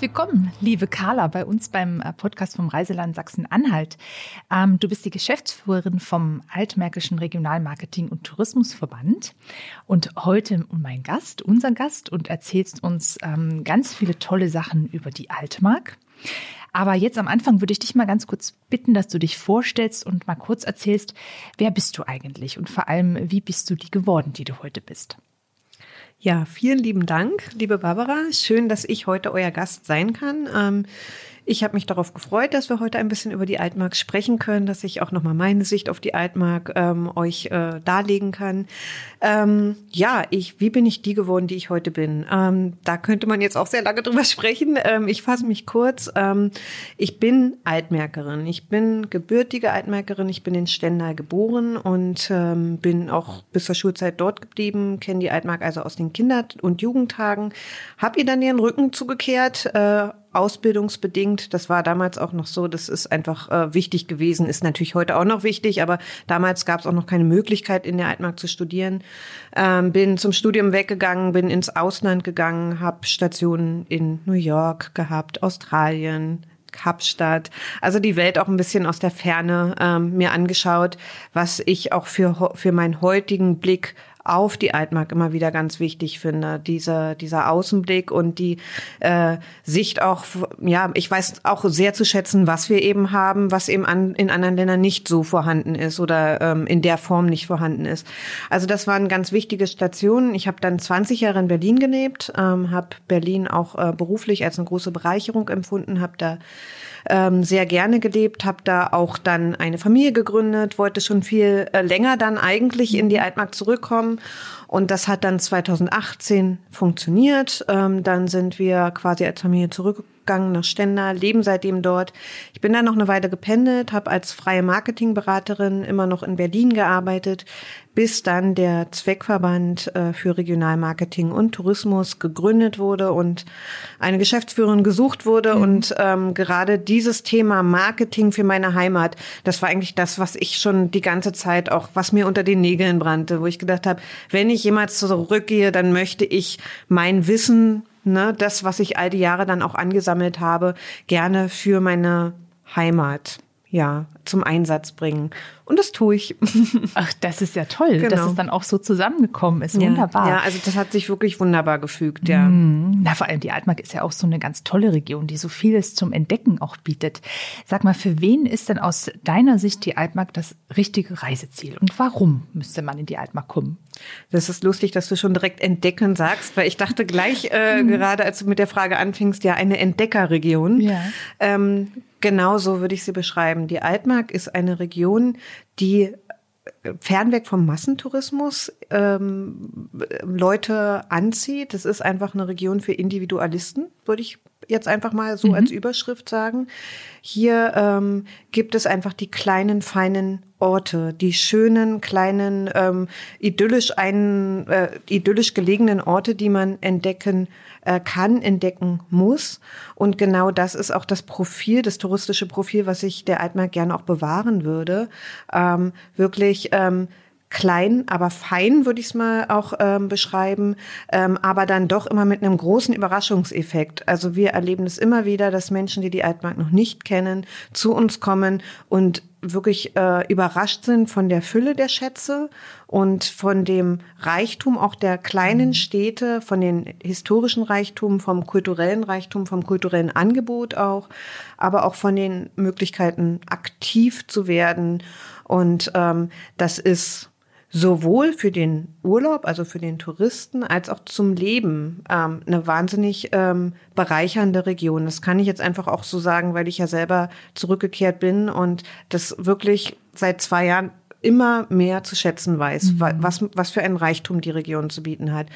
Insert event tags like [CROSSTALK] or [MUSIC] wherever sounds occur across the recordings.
Herzlich willkommen, liebe Carla, bei uns beim äh, Podcast vom Reiseland Sachsen-Anhalt. Ähm, du bist die Geschäftsführerin vom Altmärkischen Regionalmarketing- und Tourismusverband und heute mein Gast, unser Gast und erzählst uns ähm, ganz viele tolle Sachen über die Altmark. Aber jetzt am Anfang würde ich dich mal ganz kurz bitten, dass du dich vorstellst und mal kurz erzählst, wer bist du eigentlich und vor allem, wie bist du die geworden, die du heute bist? Ja, vielen lieben Dank, liebe Barbara. Schön, dass ich heute euer Gast sein kann. Ähm, ich habe mich darauf gefreut, dass wir heute ein bisschen über die Altmark sprechen können, dass ich auch nochmal meine Sicht auf die Altmark ähm, euch äh, darlegen kann. Ähm, ja, ich, wie bin ich die geworden, die ich heute bin? Ähm, da könnte man jetzt auch sehr lange drüber sprechen. Ähm, ich fasse mich kurz. Ähm, ich bin Altmärkerin. Ich bin gebürtige Altmärkerin. Ich bin in Stendal geboren und ähm, bin auch bis zur Schulzeit dort geblieben, kenne die Altmark also aus den Kinder- und Jugendtagen, habe ihr dann ihren Rücken zugekehrt, äh, ausbildungsbedingt. Das war damals auch noch so, das ist einfach äh, wichtig gewesen, ist natürlich heute auch noch wichtig, aber damals gab es auch noch keine Möglichkeit, in der Altmark zu studieren. Ähm, bin zum Studium weggegangen, bin ins Ausland gegangen, habe Stationen in New York gehabt, Australien, Kapstadt, also die Welt auch ein bisschen aus der Ferne ähm, mir angeschaut, was ich auch für, für meinen heutigen Blick auf die Altmark immer wieder ganz wichtig finde. Dieser, dieser Außenblick und die äh, Sicht auch, ja, ich weiß auch sehr zu schätzen, was wir eben haben, was eben an, in anderen Ländern nicht so vorhanden ist oder ähm, in der Form nicht vorhanden ist. Also das waren ganz wichtige Stationen. Ich habe dann 20 Jahre in Berlin gelebt, ähm, habe Berlin auch äh, beruflich als eine große Bereicherung empfunden, habe da ähm, sehr gerne gelebt, habe da auch dann eine Familie gegründet, wollte schon viel äh, länger dann eigentlich in die mhm. Altmark zurückkommen. Und das hat dann 2018 funktioniert. Ähm, dann sind wir quasi als Familie zurück gegangen nach Stendal, leben seitdem dort. Ich bin dann noch eine Weile gependelt, habe als freie Marketingberaterin immer noch in Berlin gearbeitet, bis dann der Zweckverband äh, für Regionalmarketing und Tourismus gegründet wurde und eine Geschäftsführerin gesucht wurde. Mhm. Und ähm, gerade dieses Thema Marketing für meine Heimat, das war eigentlich das, was ich schon die ganze Zeit auch, was mir unter den Nägeln brannte, wo ich gedacht habe, wenn ich jemals zurückgehe, dann möchte ich mein Wissen ne, das, was ich all die Jahre dann auch angesammelt habe, gerne für meine Heimat. Ja, zum Einsatz bringen. Und das tue ich. [LAUGHS] Ach, das ist ja toll, genau. dass es dann auch so zusammengekommen ist. Wunderbar. Ja, also das hat sich wirklich wunderbar gefügt, ja. Mm, na, vor allem die Altmark ist ja auch so eine ganz tolle Region, die so vieles zum Entdecken auch bietet. Sag mal, für wen ist denn aus deiner Sicht die Altmark das richtige Reiseziel? Und warum müsste man in die Altmark kommen? Das ist lustig, dass du schon direkt entdecken sagst, weil ich dachte gleich äh, [LAUGHS] mhm. gerade, als du mit der Frage anfingst, ja, eine Entdeckerregion. Ja. Ähm, Genau so würde ich sie beschreiben. Die Altmark ist eine Region, die fernweg vom Massentourismus ähm, Leute anzieht. Das ist einfach eine Region für Individualisten, würde ich jetzt einfach mal so mhm. als Überschrift sagen. Hier ähm, gibt es einfach die kleinen, feinen Orte, die schönen, kleinen, ähm, idyllisch, einen, äh, idyllisch gelegenen Orte, die man entdecken äh, kann, entdecken muss. Und genau das ist auch das Profil, das touristische Profil, was ich der Altmark gerne auch bewahren würde. Ähm, wirklich ähm, klein, aber fein, würde ich es mal auch ähm, beschreiben, ähm, aber dann doch immer mit einem großen Überraschungseffekt. Also wir erleben es immer wieder, dass Menschen, die die Altmark noch nicht kennen, zu uns kommen und wirklich äh, überrascht sind von der Fülle der Schätze und von dem Reichtum auch der kleinen mhm. Städte, von den historischen Reichtum, vom kulturellen Reichtum, vom kulturellen Angebot auch, aber auch von den Möglichkeiten aktiv zu werden. Und ähm, das ist sowohl für den Urlaub, also für den Touristen, als auch zum Leben ähm, eine wahnsinnig ähm, bereichernde Region. Das kann ich jetzt einfach auch so sagen, weil ich ja selber zurückgekehrt bin und das wirklich seit zwei Jahren immer mehr zu schätzen weiß, mhm. was, was für ein Reichtum die Region zu bieten hat.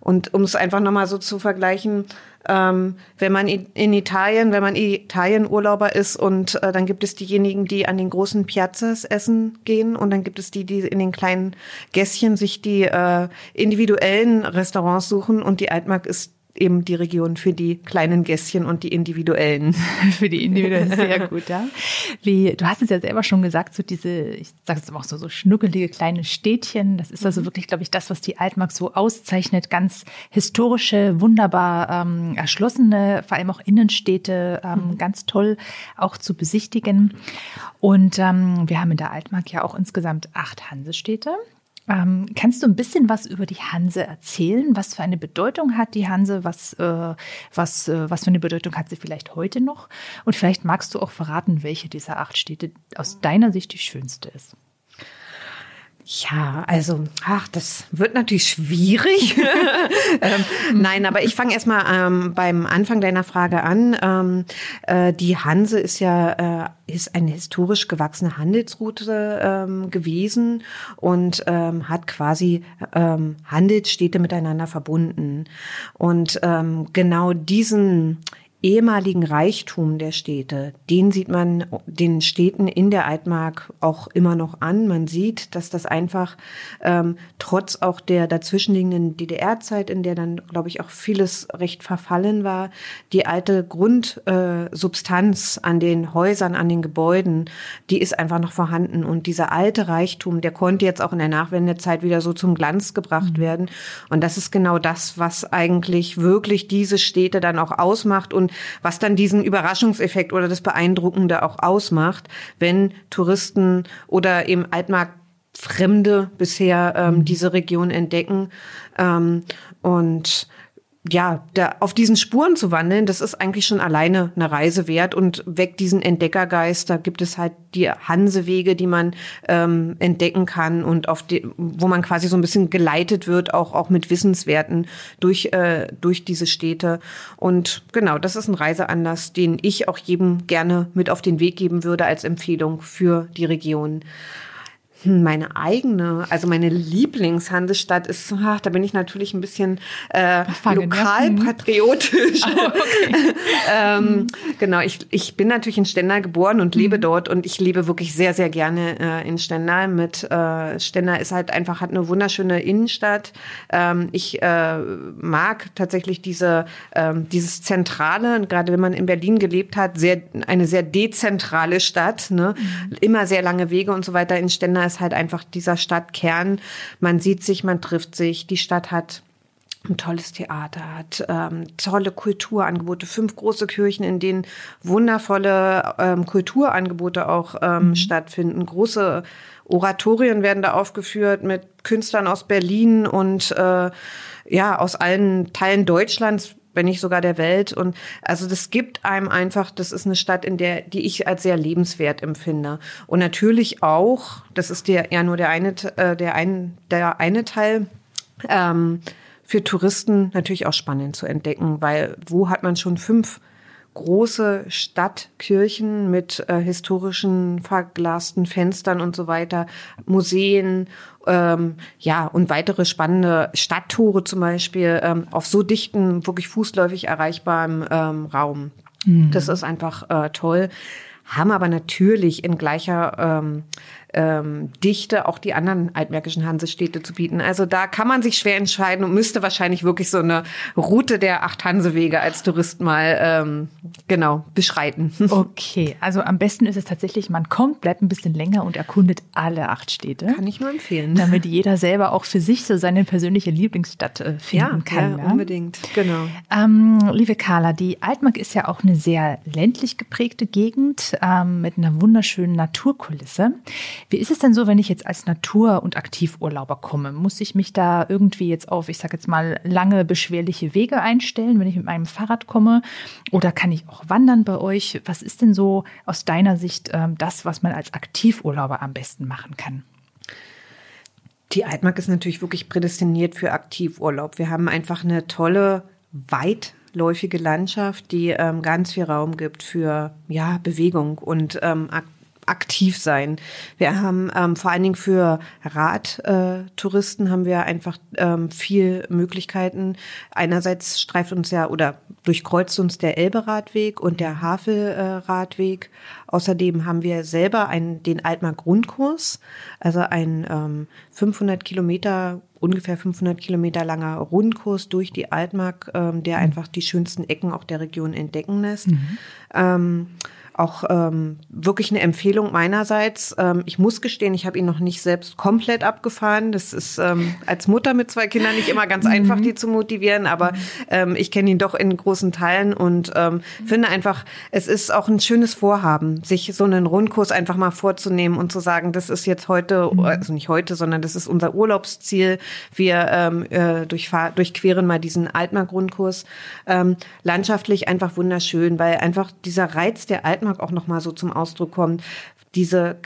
Und um es einfach nochmal so zu vergleichen, ähm, wenn man in Italien, wenn man Italien-Urlauber ist und äh, dann gibt es diejenigen, die an den großen Piazzas essen gehen und dann gibt es die, die in den kleinen Gässchen sich die äh, individuellen Restaurants suchen und die Altmark ist eben die Region für die kleinen Gässchen und die individuellen. [LAUGHS] für die individuellen, sehr gut, ja. Wie, du hast es ja selber schon gesagt, so diese, ich sage es auch so, so schnuckelige kleine Städtchen, das ist also wirklich, glaube ich, das, was die Altmark so auszeichnet. Ganz historische, wunderbar ähm, erschlossene, vor allem auch Innenstädte, ähm, mhm. ganz toll auch zu besichtigen. Und ähm, wir haben in der Altmark ja auch insgesamt acht Hansestädte. Ähm, kannst du ein bisschen was über die Hanse erzählen? Was für eine Bedeutung hat die Hanse? Was, äh, was, äh, was für eine Bedeutung hat sie vielleicht heute noch? Und vielleicht magst du auch verraten, welche dieser acht Städte aus deiner Sicht die schönste ist. Ja, also, ach, das wird natürlich schwierig. [LAUGHS] ähm, nein, aber ich fange erstmal ähm, beim Anfang deiner Frage an. Ähm, äh, die Hanse ist ja äh, ist eine historisch gewachsene Handelsroute ähm, gewesen und ähm, hat quasi ähm, Handelsstädte miteinander verbunden. Und ähm, genau diesen ehemaligen Reichtum der Städte, den sieht man den Städten in der Altmark auch immer noch an. Man sieht, dass das einfach ähm, trotz auch der dazwischenliegenden DDR-Zeit, in der dann, glaube ich, auch vieles recht verfallen war, die alte Grundsubstanz äh, an den Häusern, an den Gebäuden, die ist einfach noch vorhanden. Und dieser alte Reichtum, der konnte jetzt auch in der Nachwendezeit wieder so zum Glanz gebracht mhm. werden. Und das ist genau das, was eigentlich wirklich diese Städte dann auch ausmacht und was dann diesen Überraschungseffekt oder das Beeindruckende auch ausmacht, wenn Touristen oder eben Altmarktfremde bisher ähm, diese Region entdecken. Ähm, und ja, da, auf diesen Spuren zu wandeln, das ist eigentlich schon alleine eine Reise wert und weckt diesen Entdeckergeist. Da gibt es halt die Hansewege, die man ähm, entdecken kann und auf die, wo man quasi so ein bisschen geleitet wird, auch, auch mit Wissenswerten durch, äh, durch diese Städte. Und genau, das ist ein Reiseanlass, den ich auch jedem gerne mit auf den Weg geben würde als Empfehlung für die Region. Hm, meine eigene, also meine Lieblingshandelsstadt ist, ach, da bin ich natürlich ein bisschen äh, lokalpatriotisch. Mhm. [LAUGHS] Oh, okay. [LAUGHS] ähm, genau, ich, ich bin natürlich in Stendal geboren und lebe mhm. dort und ich lebe wirklich sehr, sehr gerne äh, in Stendal. Mit äh, Stendal ist halt einfach, hat eine wunderschöne Innenstadt. Ähm, ich äh, mag tatsächlich diese, ähm, dieses Zentrale, gerade wenn man in Berlin gelebt hat, sehr, eine sehr dezentrale Stadt, ne? Mhm. immer sehr lange Wege und so weiter. In Stendal ist halt einfach dieser Stadtkern. Man sieht sich, man trifft sich. Die Stadt hat ein tolles Theater, hat ähm, tolle Kulturangebote, fünf große Kirchen, in denen wundervolle ähm, Kulturangebote auch ähm, mhm. stattfinden. Große Oratorien werden da aufgeführt mit Künstlern aus Berlin und äh, ja aus allen Teilen Deutschlands wenn nicht sogar der Welt. Und also das gibt einem einfach, das ist eine Stadt, in der, die ich als sehr lebenswert empfinde. Und natürlich auch, das ist der eher nur der eine, äh, der ein, der eine Teil, ähm, für Touristen natürlich auch spannend zu entdecken, weil wo hat man schon fünf große Stadtkirchen mit äh, historischen verglasten Fenstern und so weiter, Museen, ähm, ja, und weitere spannende Stadttore zum Beispiel ähm, auf so dichten, wirklich fußläufig erreichbarem ähm, Raum. Mhm. Das ist einfach äh, toll. Haben aber natürlich in gleicher ähm, ähm, Dichte auch die anderen altmärkischen Hansestädte zu bieten. Also da kann man sich schwer entscheiden und müsste wahrscheinlich wirklich so eine Route der acht Hansewege als Tourist mal ähm, genau beschreiten. [LAUGHS] Okay, also am besten ist es tatsächlich, man kommt, bleibt ein bisschen länger und erkundet alle acht Städte. Kann ich nur empfehlen. Damit jeder selber auch für sich so seine persönliche Lieblingsstadt äh, finden ja, kann. Ja, ja, unbedingt, genau. Ähm, liebe Carla, die Altmark ist ja auch eine sehr ländlich geprägte Gegend ähm, mit einer wunderschönen Naturkulisse. Wie ist es denn so, wenn ich jetzt als Natur- und Aktivurlauber komme? Muss ich mich da irgendwie jetzt auf, ich sage jetzt mal, lange beschwerliche Wege einstellen, wenn ich mit meinem Fahrrad komme? Oder kann ich auch wandern bei euch? Was ist denn so aus deiner Sicht ähm, das, was man als Aktivurlauber am besten machen kann? Die Altmark ist natürlich wirklich prädestiniert für Aktivurlaub. Wir haben einfach eine tolle, weitläufige Landschaft, die ähm, ganz viel Raum gibt für ja, Bewegung und ähm, aktiv sein. Wir haben ähm, vor allen Dingen für Radtouristen äh, haben wir einfach ähm, viel Möglichkeiten. Einerseits streift uns ja oder durchkreuzt uns der Elbe-Radweg und der Havel-Radweg. Außerdem haben wir selber einen, den Altmark-Rundkurs, also ein ähm, 500 Kilometer ungefähr 500 Kilometer langer Rundkurs durch die Altmark, ähm, der mhm. einfach die schönsten Ecken auch der Region entdecken lässt. Mhm. Ähm, auch ähm, wirklich eine Empfehlung meinerseits. Ähm, ich muss gestehen, ich habe ihn noch nicht selbst komplett abgefahren. Das ist ähm, als Mutter mit zwei Kindern nicht immer ganz mhm. einfach, die zu motivieren, aber ähm, ich kenne ihn doch in großen Teilen und ähm, finde einfach, es ist auch ein schönes Vorhaben, sich so einen Rundkurs einfach mal vorzunehmen und zu sagen, das ist jetzt heute, mhm. also nicht heute, sondern das ist unser Urlaubsziel. Wir ähm, äh, durchfahr durchqueren mal diesen Altmark-Rundkurs. Ähm, landschaftlich einfach wunderschön, weil einfach dieser Reiz der Altmark Dänemark auch nochmal so zum Ausdruck kommt. Diese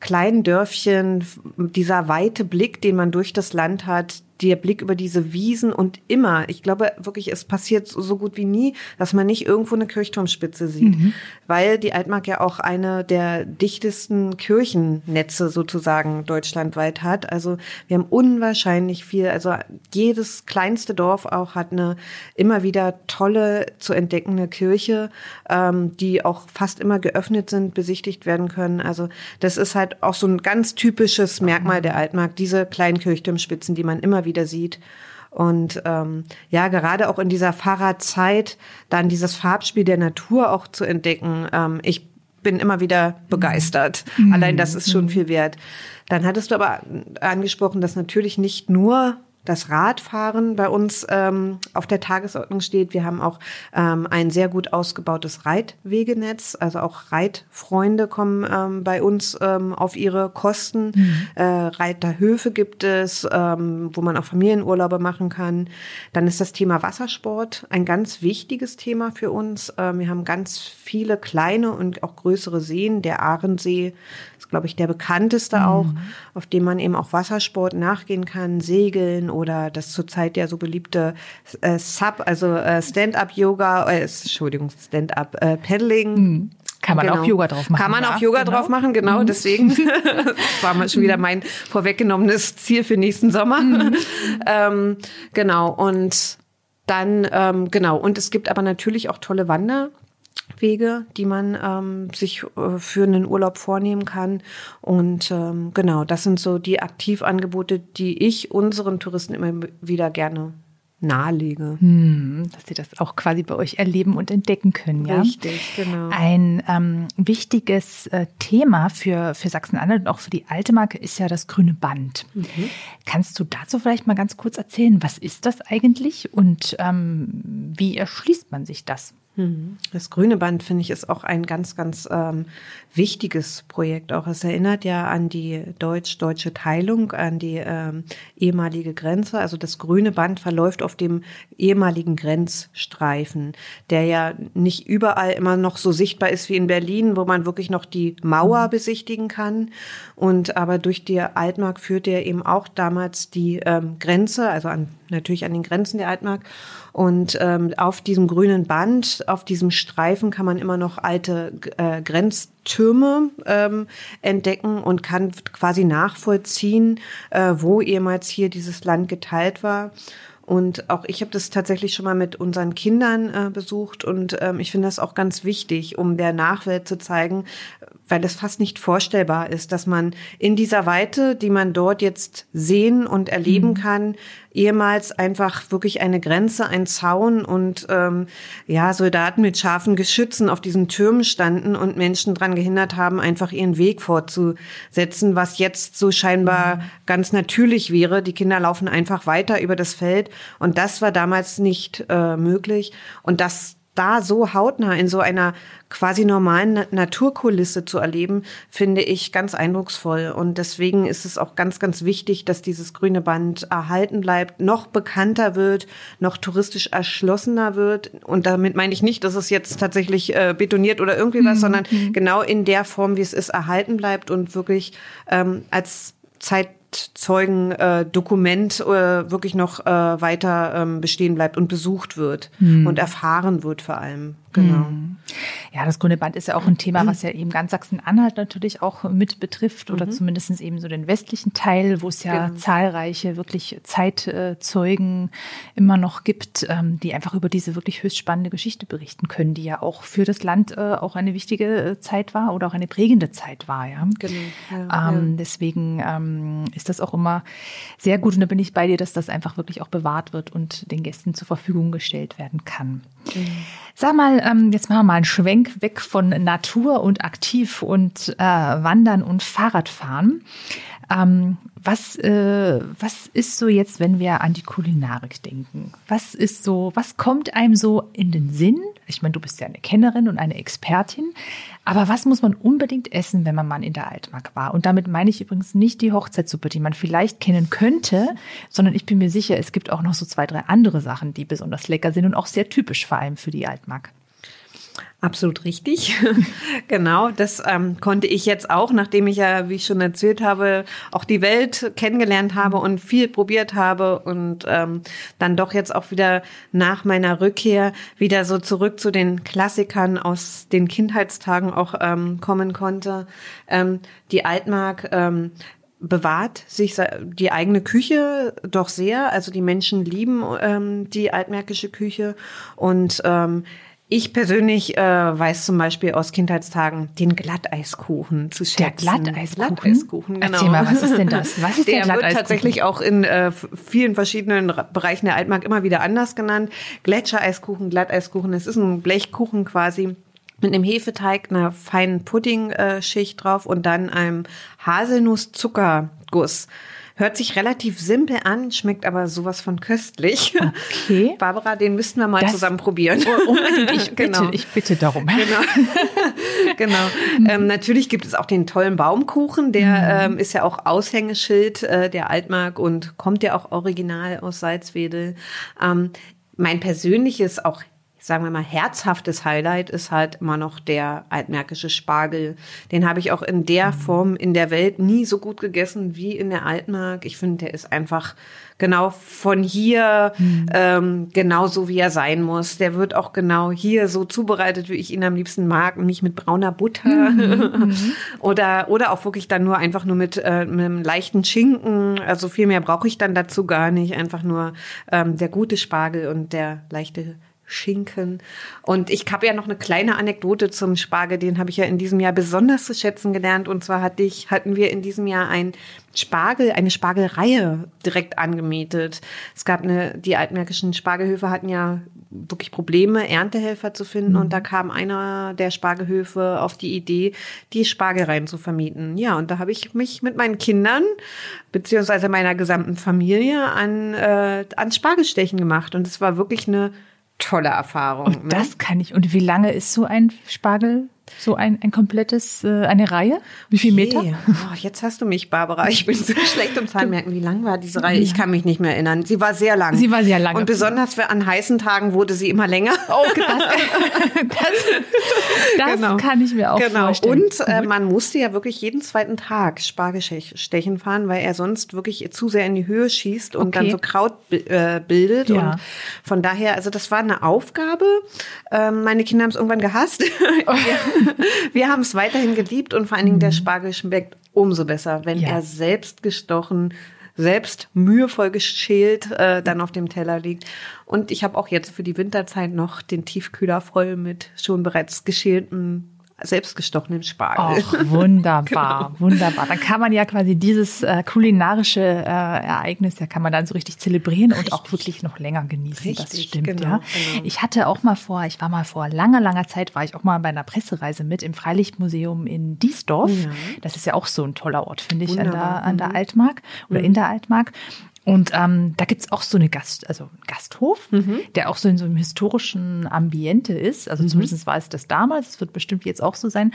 kleinen Dörfchen, dieser weite Blick, den man durch das Land hat, der Blick über diese Wiesen und immer, ich glaube wirklich, es passiert so gut wie nie, dass man nicht irgendwo eine Kirchturmspitze sieht, mhm. weil die Altmark ja auch eine der dichtesten Kirchennetze sozusagen deutschlandweit hat. Also wir haben unwahrscheinlich viel, also jedes kleinste Dorf auch hat eine immer wieder tolle zu entdeckende Kirche, ähm, die auch fast immer geöffnet sind, besichtigt werden können. Also das ist halt auch so ein ganz typisches Merkmal der Altmark, diese kleinen Kirchturmspitzen, die man immer wieder sieht. Und ähm, ja, gerade auch in dieser Fahrradzeit dann dieses Farbspiel der Natur auch zu entdecken. Ähm, ich bin immer wieder begeistert. Mhm. Allein das ist schon mhm. viel wert. Dann hattest du aber angesprochen, dass natürlich nicht nur das Radfahren bei uns ähm, auf der Tagesordnung steht. Wir haben auch ähm, ein sehr gut ausgebautes Reitwegenetz. Also auch Reitfreunde kommen ähm, bei uns ähm, auf ihre Kosten. Mhm. Äh, Reiterhöfe gibt es, ähm, wo man auch Familienurlaube machen kann. Dann ist das Thema Wassersport ein ganz wichtiges Thema für uns. Ähm, wir haben ganz viele kleine und auch größere Seen. Der Ahrensee ist, glaube ich, der bekannteste mhm. auch, auf dem man eben auch Wassersport nachgehen kann, segeln oder das zurzeit ja so beliebte äh, Sub, also äh, Stand-up-Yoga, äh, Entschuldigung, Stand-up-Paddling. Äh, mhm. Kann man genau. auch Yoga drauf machen. Kann man auch Yoga genau. drauf machen, genau. Mhm. Deswegen [LAUGHS] das war mal schon wieder mein vorweggenommenes Ziel für nächsten Sommer. Mhm. ähm, genau. Und dann, ähm, genau. Und es gibt aber natürlich auch tolle Wander, Wege, die man ähm, sich äh, für einen Urlaub vornehmen kann. Und ähm, genau, das sind so die Aktivangebote, die ich unseren Touristen immer wieder gerne nahelege. Hm, dass sie das auch quasi bei euch erleben und entdecken können, ja? Richtig, genau. Ein ähm, wichtiges äh, Thema für, für Sachsen-Anhalt und auch für die alte Marke ist ja das grüne Band. Mhm. Kannst du dazu vielleicht mal ganz kurz erzählen, was ist das eigentlich und ähm, wie erschließt man sich das? Mhm. Das Grüne Band, finde ich, ist auch ein ganz, ganz ähm, wichtiges Projekt. Auch es erinnert ja an die deutsch-deutsche Teilung, an die ähm, ehemalige Grenze. Also das Grüne Band verläuft auf dem ehemaligen Grenzstreifen, der ja nicht überall immer noch so sichtbar ist wie in Berlin, wo man wirklich noch die Mauer mhm. besichtigen kann. Und aber durch die Altmark führt er eben auch damals die ähm, Grenze, also an, natürlich an den Grenzen der Altmark. Und ähm, auf diesem grünen Band, auf diesem Streifen kann man immer noch alte äh, Grenztürme ähm, entdecken und kann quasi nachvollziehen, äh, wo ehemals hier dieses Land geteilt war. Und auch ich habe das tatsächlich schon mal mit unseren Kindern äh, besucht und ähm, ich finde das auch ganz wichtig, um der Nachwelt zu zeigen, weil es fast nicht vorstellbar ist, dass man in dieser Weite, die man dort jetzt sehen und erleben mhm. kann, ehemals einfach wirklich eine Grenze, ein Zaun und ähm, ja Soldaten mit scharfen Geschützen auf diesen Türmen standen und Menschen dran gehindert haben, einfach ihren Weg fortzusetzen, was jetzt so scheinbar mhm. ganz natürlich wäre. Die Kinder laufen einfach weiter über das Feld und das war damals nicht äh, möglich und das da so hautnah in so einer quasi normalen Naturkulisse zu erleben, finde ich ganz eindrucksvoll. Und deswegen ist es auch ganz, ganz wichtig, dass dieses grüne Band erhalten bleibt, noch bekannter wird, noch touristisch erschlossener wird. Und damit meine ich nicht, dass es jetzt tatsächlich äh, betoniert oder irgendwie was, mhm. sondern genau in der Form, wie es ist, erhalten bleibt und wirklich ähm, als Zeit Zeitzeugen-Dokument äh, wirklich noch äh, weiter ähm, bestehen bleibt und besucht wird mhm. und erfahren wird vor allem. Genau. Mhm. Ja, das grüne Band ist ja auch ein Thema, was ja eben ganz Sachsen-Anhalt natürlich auch mit betrifft oder mhm. zumindest eben so den westlichen Teil, wo es ja genau. zahlreiche wirklich Zeitzeugen immer noch gibt, ähm, die einfach über diese wirklich höchst spannende Geschichte berichten können, die ja auch für das Land äh, auch eine wichtige äh, Zeit war oder auch eine prägende Zeit war. Ja, genau. Ja, ähm, ja. Deswegen ähm, ist das auch immer sehr gut und da bin ich bei dir, dass das einfach wirklich auch bewahrt wird und den Gästen zur Verfügung gestellt werden kann. Mhm. Sag mal, ähm, jetzt machen wir mal einen Schwenk weg von Natur und aktiv und äh, Wandern und Fahrradfahren. Ähm, was, äh, was ist so jetzt, wenn wir an die Kulinarik denken? Was ist so, was kommt einem so in den Sinn? Ich meine, du bist ja eine Kennerin und eine Expertin, aber was muss man unbedingt essen, wenn man mal in der Altmark war? Und damit meine ich übrigens nicht die Hochzeitssuppe, die man vielleicht kennen könnte, sondern ich bin mir sicher, es gibt auch noch so zwei, drei andere Sachen, die besonders lecker sind und auch sehr typisch vor allem für die Altmark. Absolut richtig. [LAUGHS] genau, das ähm, konnte ich jetzt auch, nachdem ich ja, wie ich schon erzählt habe, auch die Welt kennengelernt habe und viel probiert habe und ähm, dann doch jetzt auch wieder nach meiner Rückkehr wieder so zurück zu den Klassikern aus den Kindheitstagen auch ähm, kommen konnte. Ähm, die Altmark ähm, bewahrt sich die eigene Küche doch sehr. Also die Menschen lieben ähm, die altmärkische Küche und ähm, ich persönlich äh, weiß zum Beispiel aus Kindheitstagen den Glatteiskuchen zu schätzen. Der Glatteiskuchen? Glatteiskuchen, genau. Erzähl mal, was ist denn das? Was ist der, [LAUGHS] der Glatteiskuchen? wird tatsächlich auch in äh, vielen verschiedenen Bereichen der Altmark immer wieder anders genannt. Gletschereiskuchen, Glatteiskuchen. Es ist ein Blechkuchen quasi mit einem Hefeteig, einer feinen Puddingschicht drauf und dann einem Haselnuss-Zuckerguss. Hört sich relativ simpel an, schmeckt aber sowas von köstlich. Okay. [LAUGHS] Barbara, den müssten wir mal das zusammen probieren. Unbedingt, [LAUGHS] ich bitte, genau. ich bitte darum. Genau. [LAUGHS] genau. Ähm, natürlich gibt es auch den tollen Baumkuchen, der mhm. ähm, ist ja auch Aushängeschild äh, der Altmark und kommt ja auch original aus Salzwedel. Ähm, mein persönliches, auch sagen wir mal, herzhaftes Highlight ist halt immer noch der altmärkische Spargel. Den habe ich auch in der mhm. Form in der Welt nie so gut gegessen wie in der Altmark. Ich finde, der ist einfach genau von hier mhm. ähm, genauso, wie er sein muss. Der wird auch genau hier so zubereitet, wie ich ihn am liebsten mag, nicht mit brauner Butter [LAUGHS] mhm. oder oder auch wirklich dann nur einfach nur mit, äh, mit einem leichten Schinken. Also viel mehr brauche ich dann dazu gar nicht. Einfach nur ähm, der gute Spargel und der leichte Schinken. Und ich habe ja noch eine kleine Anekdote zum Spargel, den habe ich ja in diesem Jahr besonders zu schätzen gelernt. Und zwar hatte ich, hatten wir in diesem Jahr ein Spargel, eine Spargelreihe direkt angemietet. Es gab eine, die altmärkischen Spargelhöfe hatten ja wirklich Probleme, Erntehelfer zu finden. Mhm. Und da kam einer der Spargelhöfe auf die Idee, die Spargelreihen zu vermieten. Ja, und da habe ich mich mit meinen Kindern beziehungsweise meiner gesamten Familie an, äh, an Spargelstechen gemacht. Und es war wirklich eine tolle Erfahrung. Und ne? das kann ich. Und wie lange ist so ein Spargel so ein, ein komplettes, äh, eine Reihe? Wie viel Meter? Oh, jetzt hast du mich, Barbara. Ich bin so [LAUGHS] schlecht um Zahlen merken. Wie lang war diese Reihe? Ich kann mich nicht mehr erinnern. Sie war sehr lang. Sie war sehr lang. Und besonders für an heißen Tagen wurde sie immer länger. Oh, das, [LAUGHS] das, das genau. kann ich mir auch genau. vorstellen. Und äh, man musste ja wirklich jeden zweiten Tag Spargelstechen fahren, weil er sonst wirklich zu sehr in die Höhe schießt und okay. dann so Kraut äh, bildet. Ja. Und von daher, also das war eine Aufgabe. Ähm, meine Kinder haben es irgendwann gehasst. [LAUGHS] [LAUGHS] Wir haben es weiterhin geliebt und vor allen Dingen der mhm. Spargel schmeckt umso besser, wenn ja. er selbst gestochen, selbst mühevoll geschält äh, dann auf dem Teller liegt. Und ich habe auch jetzt für die Winterzeit noch den Tiefkühler voll mit schon bereits geschälten selbstgestochenen Spargel. Ach, [LAUGHS] wunderbar, genau. wunderbar. Dann kann man ja quasi dieses äh, kulinarische äh, Ereignis, ja kann man dann so richtig zelebrieren richtig. und auch wirklich noch länger genießen. Richtig, das stimmt, genau, ja. Genau. Ich hatte auch mal vor, ich war mal vor langer, langer Zeit, war ich auch mal bei einer Pressereise mit im Freilichtmuseum in Diesdorf. Ja. Das ist ja auch so ein toller Ort, finde ich, an der, an der mhm. Altmark oder mhm. in der Altmark. Und ähm, da gibt's auch so eine Gast, also einen Gasthof, mhm. der auch so in so einem historischen Ambiente ist. Also mhm. zumindest war es das damals, es wird bestimmt jetzt auch so sein.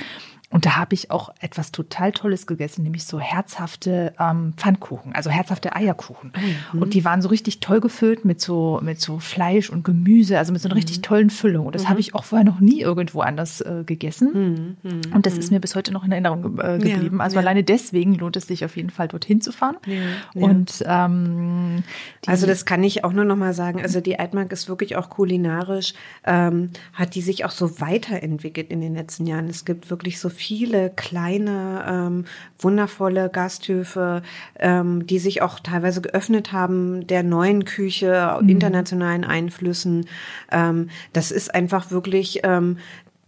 Und da habe ich auch etwas total Tolles gegessen, nämlich so herzhafte ähm, Pfannkuchen, also herzhafte Eierkuchen. Mhm. Und die waren so richtig toll gefüllt mit so mit so Fleisch und Gemüse, also mit so einer richtig mhm. tollen Füllung. Und das mhm. habe ich auch vorher noch nie irgendwo anders äh, gegessen. Mhm. Mhm. Und das ist mir bis heute noch in Erinnerung äh, geblieben. Ja, also ja. alleine deswegen lohnt es sich auf jeden Fall dorthin zu fahren. Ja, und ähm, Mhm. Also das kann ich auch nur noch mal sagen. Also die Altmark ist wirklich auch kulinarisch, ähm, hat die sich auch so weiterentwickelt in den letzten Jahren. Es gibt wirklich so viele kleine, ähm, wundervolle Gasthöfe, ähm, die sich auch teilweise geöffnet haben, der neuen Küche, mhm. internationalen Einflüssen. Ähm, das ist einfach wirklich ähm,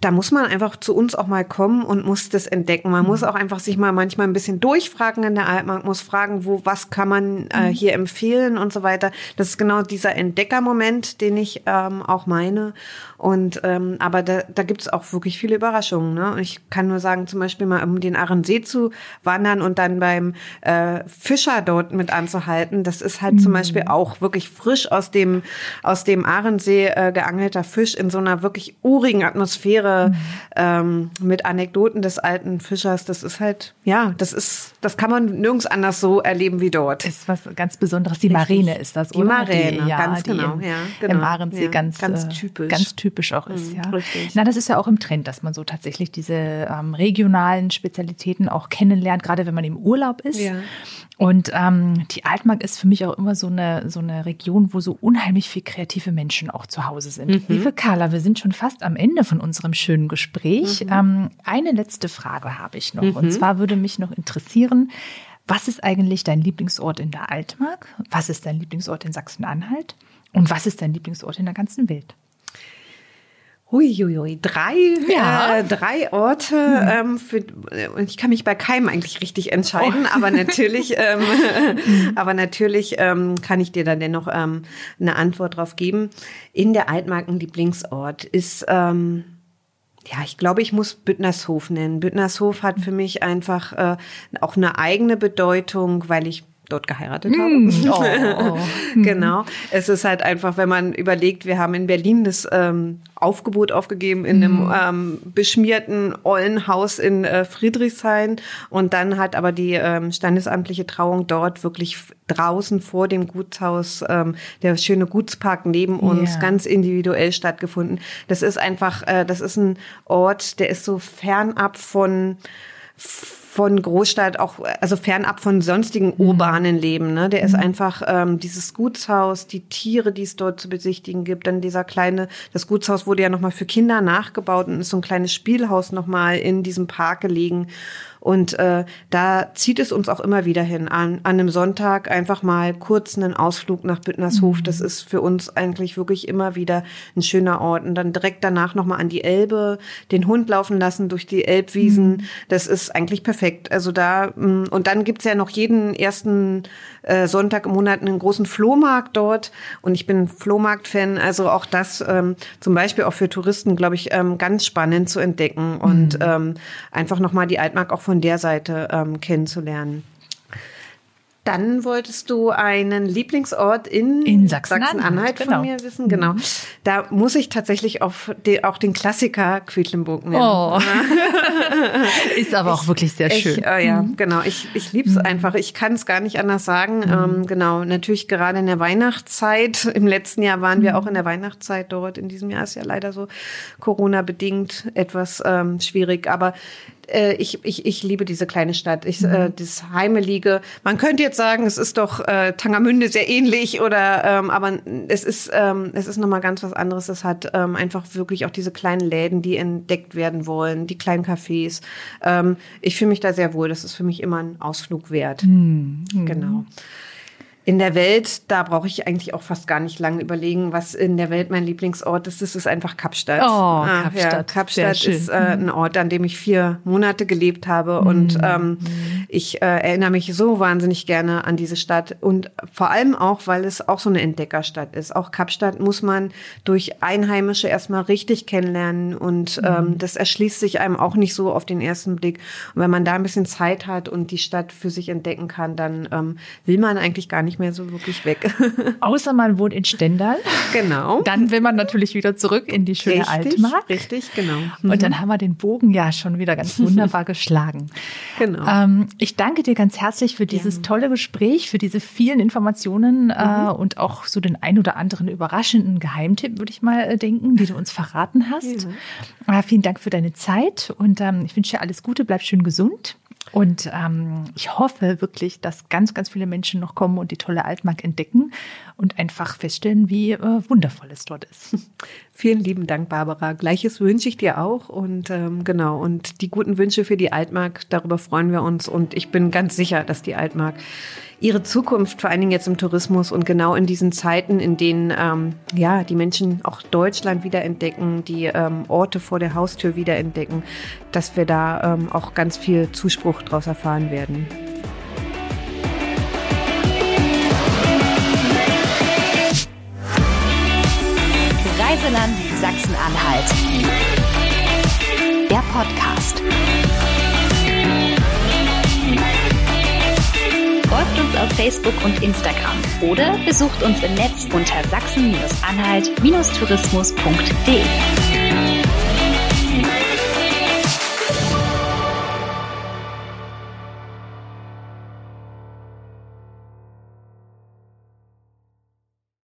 da muss man einfach zu uns auch mal kommen und muss das entdecken. Man mhm. muss auch einfach sich mal manchmal ein bisschen durchfragen in der Altmark, muss fragen, wo, was kann man äh, mhm. hier empfehlen und so weiter. Das ist genau dieser Entdeckermoment, den ich ähm, auch meine. Und ähm, aber da, da gibt es auch wirklich viele Überraschungen. Ne? Und ich kann nur sagen, zum Beispiel mal um den Ahrensee zu wandern und dann beim äh, Fischer dort mit anzuhalten. Das ist halt mhm. zum Beispiel auch wirklich frisch aus dem aus dem Ahrensee äh, geangelter Fisch in so einer wirklich urigen Atmosphäre mhm. ähm, mit Anekdoten des alten Fischers. Das ist halt ja, das ist das kann man nirgends anders so erleben wie dort. Ist was ganz Besonderes. Die Marine ist das, die oder? Marine, die, ja, ganz genau, ja, genau. Im ja, ganz ganz äh, typisch. Ganz typisch typisch auch ist. Mhm, ja. Richtig. Na, das ist ja auch im Trend, dass man so tatsächlich diese ähm, regionalen Spezialitäten auch kennenlernt, gerade wenn man im Urlaub ist. Ja. Und ähm, die Altmark ist für mich auch immer so eine, so eine Region, wo so unheimlich viel kreative Menschen auch zu Hause sind. Mhm. Liebe Carla, wir sind schon fast am Ende von unserem schönen Gespräch. Mhm. Ähm, eine letzte Frage habe ich noch. Mhm. Und zwar würde mich noch interessieren, was ist eigentlich dein Lieblingsort in der Altmark? Was ist dein Lieblingsort in Sachsen-Anhalt? Und was ist dein Lieblingsort in der ganzen Welt? Huiuiui, drei, ja. äh, drei Orte. Mhm. Ähm, für, und ich kann mich bei keinem eigentlich richtig entscheiden, oh. aber natürlich, [LAUGHS] ähm, mhm. aber natürlich ähm, kann ich dir da dennoch ähm, eine Antwort drauf geben. In der Altmarken Lieblingsort ist ähm, ja, ich glaube, ich muss Büttnershof nennen. Büttnershof hat für mich einfach äh, auch eine eigene Bedeutung, weil ich dort geheiratet habe. Mm. Oh. [LAUGHS] genau. Es ist halt einfach, wenn man überlegt, wir haben in Berlin das ähm, Aufgebot aufgegeben in einem mm. ähm, beschmierten Ollenhaus in äh, Friedrichshain und dann hat aber die ähm, standesamtliche Trauung dort wirklich draußen vor dem Gutshaus, ähm, der schöne Gutspark neben uns, yeah. ganz individuell stattgefunden. Das ist einfach, äh, das ist ein Ort, der ist so fernab von von Großstadt auch, also fernab von sonstigen mhm. urbanen Leben. Ne? Der ist mhm. einfach ähm, dieses Gutshaus, die Tiere, die es dort zu besichtigen gibt, dann dieser kleine, das Gutshaus wurde ja nochmal für Kinder nachgebaut und ist so ein kleines Spielhaus nochmal in diesem Park gelegen. Und äh, da zieht es uns auch immer wieder hin, an, an einem Sonntag einfach mal kurz einen Ausflug nach Büttnershof. Mhm. Das ist für uns eigentlich wirklich immer wieder ein schöner Ort. Und dann direkt danach nochmal an die Elbe, den Hund laufen lassen durch die Elbwiesen. Mhm. Das ist eigentlich perfekt. Also da, mm, und dann gibt's ja noch jeden ersten äh, Sonntag im Monat einen großen Flohmarkt dort. Und ich bin Flohmarkt-Fan. Also auch das ähm, zum Beispiel auch für Touristen, glaube ich, ähm, ganz spannend zu entdecken und mhm. ähm, einfach nochmal die Altmark auch von von der Seite ähm, kennenzulernen. Dann wolltest du einen Lieblingsort in, in Sachsen-Anhalt Sachsen genau. von mir wissen. Genau. Mhm. Da muss ich tatsächlich auf die, auch den Klassiker Quedlinburg nennen. Oh. [LAUGHS] Ist aber auch wirklich sehr schön. Ich, äh, ja, mhm. genau. Ich, ich liebe es mhm. einfach. Ich kann es gar nicht anders sagen. Mhm. Ähm, genau. Natürlich gerade in der Weihnachtszeit. [LAUGHS] Im letzten Jahr waren wir auch in der Weihnachtszeit dort. In diesem Jahr ist ja leider so Corona-bedingt etwas ähm, schwierig. Aber äh, ich, ich, ich liebe diese kleine Stadt. Ich, äh, mhm. äh, das Heimelige. Man könnte jetzt sagen, es ist doch äh, Tangermünde sehr ähnlich oder ähm, aber es ist ähm, es ist noch mal ganz was anderes. Es hat ähm, einfach wirklich auch diese kleinen Läden, die entdeckt werden wollen, die kleinen Cafés. Ähm, ich fühle mich da sehr wohl. Das ist für mich immer ein Ausflug wert. Mhm. Genau. In der Welt, da brauche ich eigentlich auch fast gar nicht lange überlegen, was in der Welt mein Lieblingsort ist. Das ist einfach Kapstadt. Oh, ah, Kapstadt. Ja, Kapstadt ist äh, ein Ort, an dem ich vier Monate gelebt habe. Mhm. Und ähm, ich äh, erinnere mich so wahnsinnig gerne an diese Stadt. Und vor allem auch, weil es auch so eine Entdeckerstadt ist. Auch Kapstadt muss man durch Einheimische erstmal richtig kennenlernen. Und mhm. ähm, das erschließt sich einem auch nicht so auf den ersten Blick. Und wenn man da ein bisschen Zeit hat und die Stadt für sich entdecken kann, dann ähm, will man eigentlich gar nicht nicht mehr so wirklich weg. [LAUGHS] Außer man wohnt in Stendal. Genau. Dann will man natürlich wieder zurück in die schöne richtig, Altmark. Richtig, genau. Mhm. Und dann mhm. haben wir den Bogen ja schon wieder ganz wunderbar [LAUGHS] geschlagen. Genau. Ähm, ich danke dir ganz herzlich für dieses ja. tolle Gespräch, für diese vielen Informationen äh, mhm. äh, und auch so den ein oder anderen überraschenden Geheimtipp, würde ich mal äh, denken, die du uns verraten hast. Ja. Äh, vielen Dank für deine Zeit und ähm, ich wünsche dir alles Gute, bleib schön gesund. Und ähm, ich hoffe wirklich, dass ganz, ganz viele Menschen noch kommen und die tolle Altmark entdecken und einfach feststellen, wie äh, wundervoll es dort ist. [LAUGHS] Vielen lieben Dank, Barbara. Gleiches wünsche ich dir auch. Und ähm, genau, und die guten Wünsche für die Altmark, darüber freuen wir uns. Und ich bin ganz sicher, dass die Altmark ihre Zukunft, vor allen Dingen jetzt im Tourismus und genau in diesen Zeiten, in denen ähm, ja die Menschen auch Deutschland wiederentdecken, die ähm, Orte vor der Haustür wiederentdecken, dass wir da ähm, auch ganz viel Zuspruch daraus erfahren werden. Reiseland Sachsen-Anhalt. Der Podcast. Facebook und Instagram oder besucht uns im Netz unter sachsen-anhalt-tourismus.de.